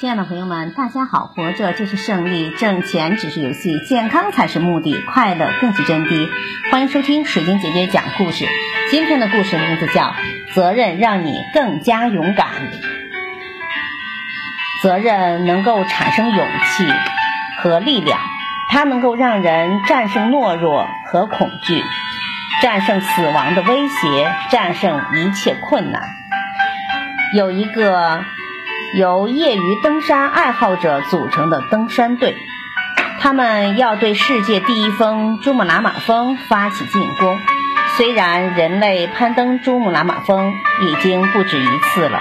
亲爱的朋友们，大家好！活着就是胜利，挣钱只是游戏，健康才是目的，快乐更是真谛。欢迎收听水晶姐姐讲故事。今天的故事名字叫《责任让你更加勇敢》。责任能够产生勇气和力量，它能够让人战胜懦弱和恐惧，战胜死亡的威胁，战胜一切困难。有一个。由业余登山爱好者组成的登山队，他们要对世界第一峰珠穆朗玛峰发起进攻。虽然人类攀登珠穆朗玛峰已经不止一次了，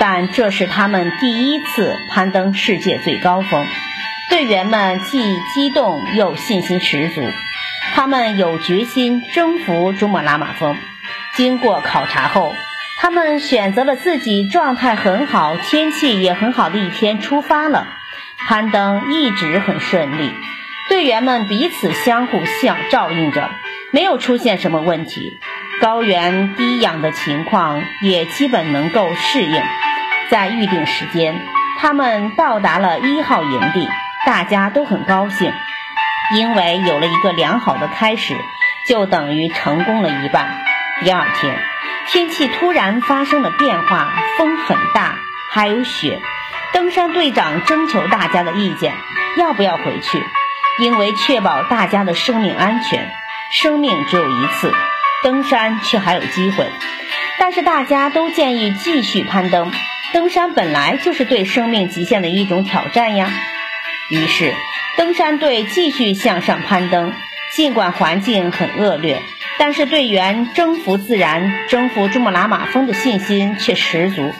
但这是他们第一次攀登世界最高峰。队员们既激动又信心十足，他们有决心征服珠穆朗玛峰。经过考察后。他们选择了自己状态很好、天气也很好的一天出发了。攀登一直很顺利，队员们彼此相互相照应着，没有出现什么问题。高原低氧的情况也基本能够适应。在预定时间，他们到达了一号营地，大家都很高兴，因为有了一个良好的开始，就等于成功了一半。第二天。天气突然发生了变化，风很大，还有雪。登山队长征求大家的意见，要不要回去？因为确保大家的生命安全，生命只有一次，登山却还有机会。但是大家都建议继续攀登，登山本来就是对生命极限的一种挑战呀。于是，登山队继续向上攀登，尽管环境很恶劣。但是队员征服自然、征服珠穆朗玛峰的信心却十足，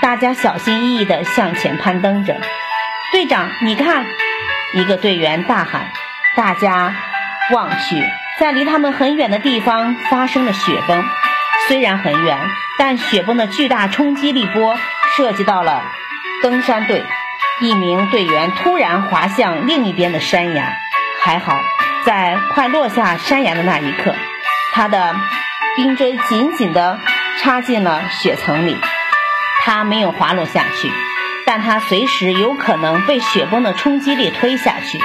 大家小心翼翼地向前攀登着。队长，你看，一个队员大喊。大家望去，在离他们很远的地方发生了雪崩。虽然很远，但雪崩的巨大冲击力波涉及到了登山队。一名队员突然滑向另一边的山崖，还好，在快落下山崖的那一刻。他的冰锥紧紧地插进了雪层里，他没有滑落下去，但他随时有可能被雪崩的冲击力推下去，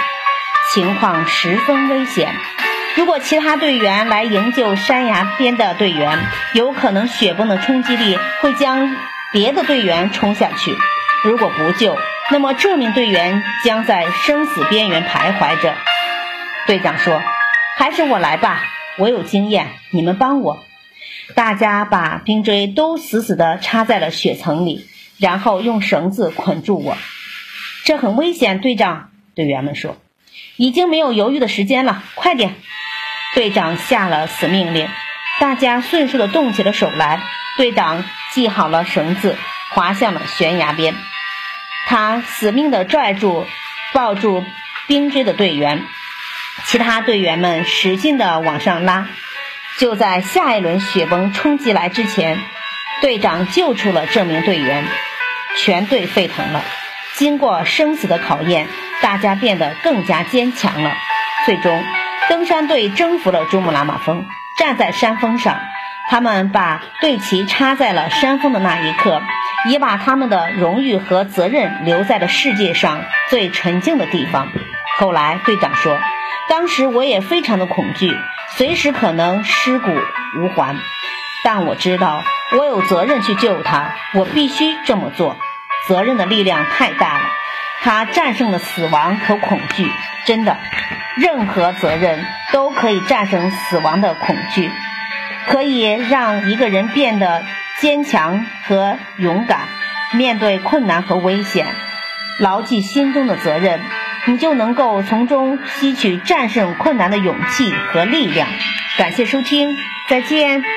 情况十分危险。如果其他队员来营救山崖边的队员，有可能雪崩的冲击力会将别的队员冲下去。如果不救，那么这名队员将在生死边缘徘徊着。队长说：“还是我来吧。”我有经验，你们帮我。大家把冰锥都死死地插在了雪层里，然后用绳子捆住我。这很危险，队长。队员们说：“已经没有犹豫的时间了，快点！”队长下了死命令，大家迅速地动起了手来。队长系好了绳子，滑向了悬崖边。他死命地拽住、抱住冰锥的队员。其他队员们使劲地往上拉，就在下一轮雪崩冲击来之前，队长救出了这名队员，全队沸腾了。经过生死的考验，大家变得更加坚强了。最终，登山队征服了珠穆朗玛峰。站在山峰上，他们把队旗插在了山峰的那一刻，也把他们的荣誉和责任留在了世界上最纯净的地方。后来，队长说。当时我也非常的恐惧，随时可能尸骨无还。但我知道我有责任去救他，我必须这么做。责任的力量太大了，它战胜了死亡和恐惧。真的，任何责任都可以战胜死亡的恐惧，可以让一个人变得坚强和勇敢，面对困难和危险，牢记心中的责任。你就能够从中吸取战胜困难的勇气和力量。感谢收听，再见。